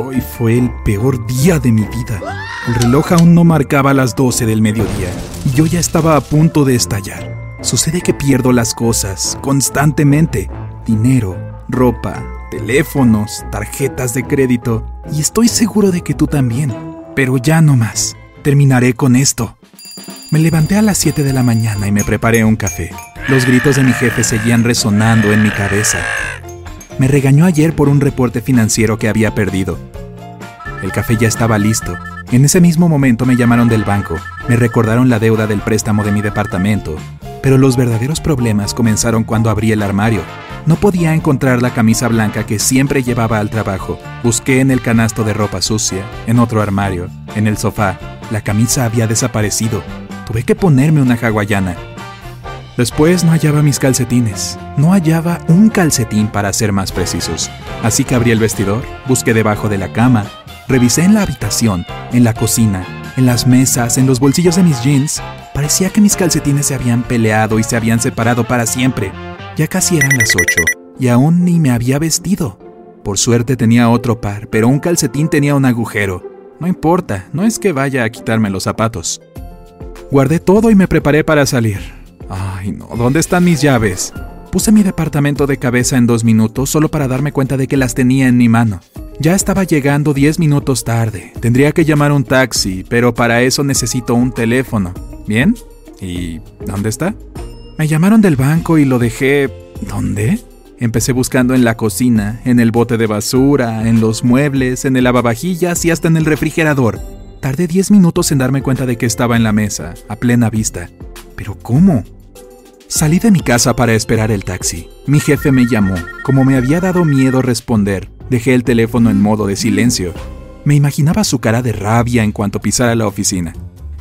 Hoy fue el peor día de mi vida. El reloj aún no marcaba las 12 del mediodía y yo ya estaba a punto de estallar. Sucede que pierdo las cosas constantemente. Dinero, ropa, teléfonos, tarjetas de crédito. Y estoy seguro de que tú también. Pero ya no más. Terminaré con esto. Me levanté a las 7 de la mañana y me preparé un café. Los gritos de mi jefe seguían resonando en mi cabeza. Me regañó ayer por un reporte financiero que había perdido. El café ya estaba listo. En ese mismo momento me llamaron del banco. Me recordaron la deuda del préstamo de mi departamento. Pero los verdaderos problemas comenzaron cuando abrí el armario. No podía encontrar la camisa blanca que siempre llevaba al trabajo. Busqué en el canasto de ropa sucia, en otro armario, en el sofá. La camisa había desaparecido. Tuve que ponerme una hawaiana. Después no hallaba mis calcetines. No hallaba un calcetín para ser más precisos. Así que abrí el vestidor, busqué debajo de la cama, revisé en la habitación, en la cocina, en las mesas, en los bolsillos de mis jeans. Parecía que mis calcetines se habían peleado y se habían separado para siempre. Ya casi eran las ocho y aún ni me había vestido. Por suerte tenía otro par, pero un calcetín tenía un agujero. No importa, no es que vaya a quitarme los zapatos. Guardé todo y me preparé para salir. Ay, no, ¿dónde están mis llaves? Puse mi departamento de cabeza en dos minutos solo para darme cuenta de que las tenía en mi mano. Ya estaba llegando diez minutos tarde. Tendría que llamar un taxi, pero para eso necesito un teléfono. ¿Bien? ¿Y dónde está? Me llamaron del banco y lo dejé... ¿Dónde? Empecé buscando en la cocina, en el bote de basura, en los muebles, en el lavavajillas y hasta en el refrigerador. Tardé 10 minutos en darme cuenta de que estaba en la mesa, a plena vista. ¿Pero cómo? Salí de mi casa para esperar el taxi. Mi jefe me llamó. Como me había dado miedo responder, dejé el teléfono en modo de silencio. Me imaginaba su cara de rabia en cuanto pisara la oficina.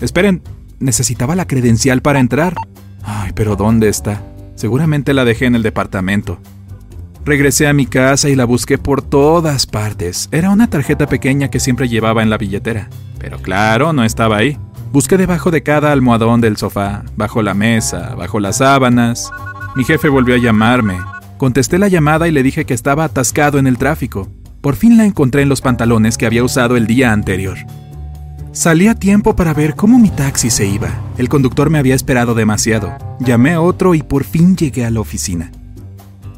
Esperen, necesitaba la credencial para entrar. Ay, pero ¿dónde está? Seguramente la dejé en el departamento. Regresé a mi casa y la busqué por todas partes. Era una tarjeta pequeña que siempre llevaba en la billetera. Pero claro, no estaba ahí. Busqué debajo de cada almohadón del sofá, bajo la mesa, bajo las sábanas. Mi jefe volvió a llamarme. Contesté la llamada y le dije que estaba atascado en el tráfico. Por fin la encontré en los pantalones que había usado el día anterior. Salí a tiempo para ver cómo mi taxi se iba. El conductor me había esperado demasiado. Llamé a otro y por fin llegué a la oficina.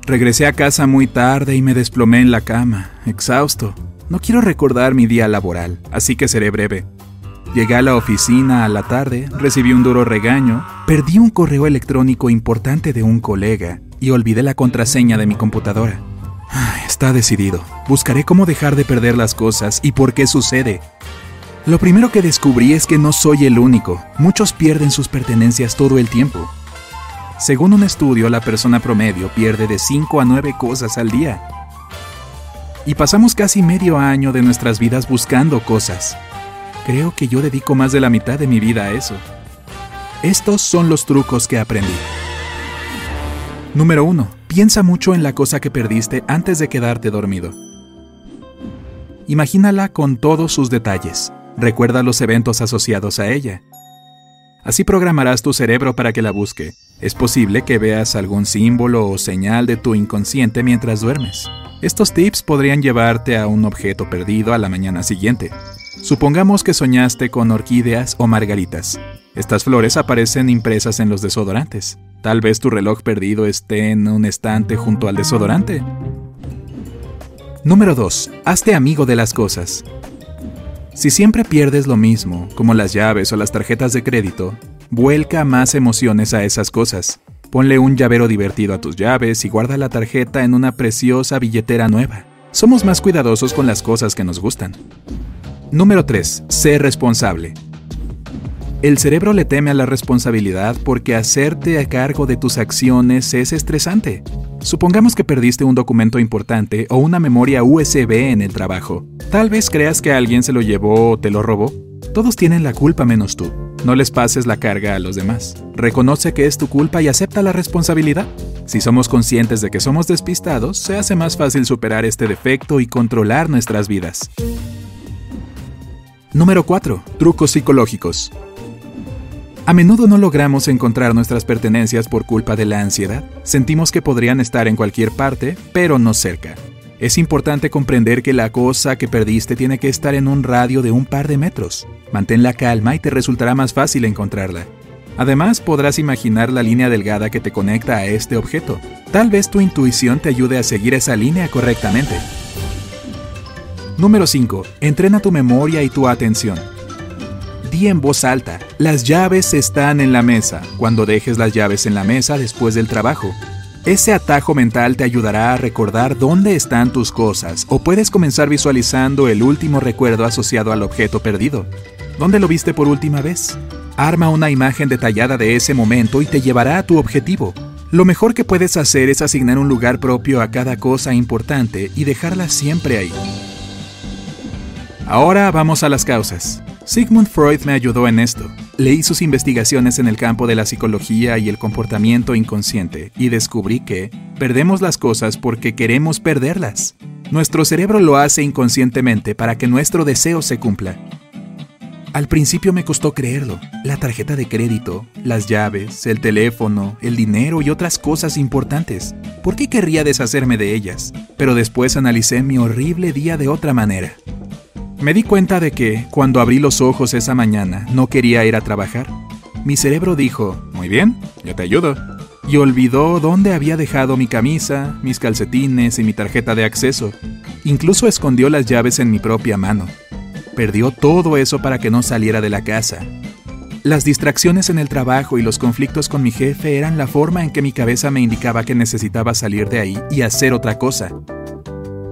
Regresé a casa muy tarde y me desplomé en la cama, exhausto. No quiero recordar mi día laboral, así que seré breve. Llegué a la oficina a la tarde, recibí un duro regaño, perdí un correo electrónico importante de un colega y olvidé la contraseña de mi computadora. está decidido. Buscaré cómo dejar de perder las cosas y por qué sucede. Lo primero que descubrí es que no soy el único. Muchos pierden sus pertenencias todo el tiempo. Según un estudio, la persona promedio pierde de 5 a 9 cosas al día. Y pasamos casi medio año de nuestras vidas buscando cosas. Creo que yo dedico más de la mitad de mi vida a eso. Estos son los trucos que aprendí. Número 1. Piensa mucho en la cosa que perdiste antes de quedarte dormido. Imagínala con todos sus detalles. Recuerda los eventos asociados a ella. Así programarás tu cerebro para que la busque. Es posible que veas algún símbolo o señal de tu inconsciente mientras duermes. Estos tips podrían llevarte a un objeto perdido a la mañana siguiente. Supongamos que soñaste con orquídeas o margaritas. Estas flores aparecen impresas en los desodorantes. Tal vez tu reloj perdido esté en un estante junto al desodorante. Número 2. Hazte amigo de las cosas. Si siempre pierdes lo mismo, como las llaves o las tarjetas de crédito, vuelca más emociones a esas cosas. Ponle un llavero divertido a tus llaves y guarda la tarjeta en una preciosa billetera nueva. Somos más cuidadosos con las cosas que nos gustan. Número 3. Sé responsable. El cerebro le teme a la responsabilidad porque hacerte a cargo de tus acciones es estresante. Supongamos que perdiste un documento importante o una memoria USB en el trabajo. Tal vez creas que alguien se lo llevó o te lo robó. Todos tienen la culpa menos tú. No les pases la carga a los demás. Reconoce que es tu culpa y acepta la responsabilidad. Si somos conscientes de que somos despistados, se hace más fácil superar este defecto y controlar nuestras vidas. Número 4. Trucos psicológicos. A menudo no logramos encontrar nuestras pertenencias por culpa de la ansiedad. Sentimos que podrían estar en cualquier parte, pero no cerca. Es importante comprender que la cosa que perdiste tiene que estar en un radio de un par de metros. Mantén la calma y te resultará más fácil encontrarla. Además, podrás imaginar la línea delgada que te conecta a este objeto. Tal vez tu intuición te ayude a seguir esa línea correctamente. Número 5. Entrena tu memoria y tu atención. Di en voz alta, las llaves están en la mesa, cuando dejes las llaves en la mesa después del trabajo. Ese atajo mental te ayudará a recordar dónde están tus cosas o puedes comenzar visualizando el último recuerdo asociado al objeto perdido. ¿Dónde lo viste por última vez? Arma una imagen detallada de ese momento y te llevará a tu objetivo. Lo mejor que puedes hacer es asignar un lugar propio a cada cosa importante y dejarla siempre ahí. Ahora vamos a las causas. Sigmund Freud me ayudó en esto. Leí sus investigaciones en el campo de la psicología y el comportamiento inconsciente y descubrí que perdemos las cosas porque queremos perderlas. Nuestro cerebro lo hace inconscientemente para que nuestro deseo se cumpla. Al principio me costó creerlo. La tarjeta de crédito, las llaves, el teléfono, el dinero y otras cosas importantes. ¿Por qué querría deshacerme de ellas? Pero después analicé mi horrible día de otra manera. Me di cuenta de que, cuando abrí los ojos esa mañana, no quería ir a trabajar. Mi cerebro dijo, muy bien, yo te ayudo. Y olvidó dónde había dejado mi camisa, mis calcetines y mi tarjeta de acceso. Incluso escondió las llaves en mi propia mano. Perdió todo eso para que no saliera de la casa. Las distracciones en el trabajo y los conflictos con mi jefe eran la forma en que mi cabeza me indicaba que necesitaba salir de ahí y hacer otra cosa.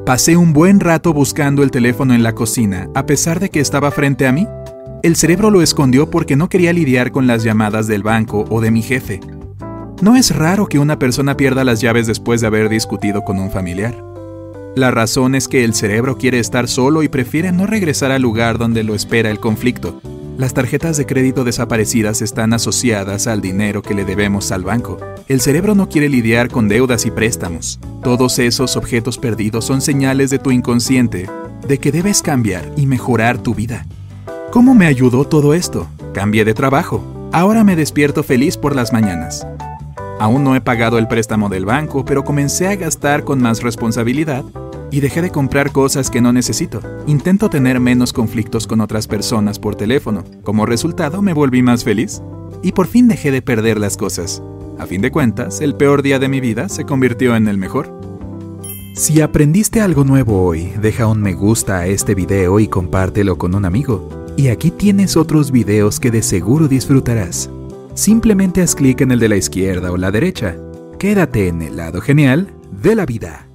Pasé un buen rato buscando el teléfono en la cocina, a pesar de que estaba frente a mí. El cerebro lo escondió porque no quería lidiar con las llamadas del banco o de mi jefe. No es raro que una persona pierda las llaves después de haber discutido con un familiar. La razón es que el cerebro quiere estar solo y prefiere no regresar al lugar donde lo espera el conflicto. Las tarjetas de crédito desaparecidas están asociadas al dinero que le debemos al banco. El cerebro no quiere lidiar con deudas y préstamos. Todos esos objetos perdidos son señales de tu inconsciente de que debes cambiar y mejorar tu vida. ¿Cómo me ayudó todo esto? Cambié de trabajo. Ahora me despierto feliz por las mañanas. Aún no he pagado el préstamo del banco, pero comencé a gastar con más responsabilidad y dejé de comprar cosas que no necesito. Intento tener menos conflictos con otras personas por teléfono. Como resultado, me volví más feliz y por fin dejé de perder las cosas. A fin de cuentas, el peor día de mi vida se convirtió en el mejor. Si aprendiste algo nuevo hoy, deja un me gusta a este video y compártelo con un amigo. Y aquí tienes otros videos que de seguro disfrutarás. Simplemente haz clic en el de la izquierda o la derecha. Quédate en el lado genial de la vida.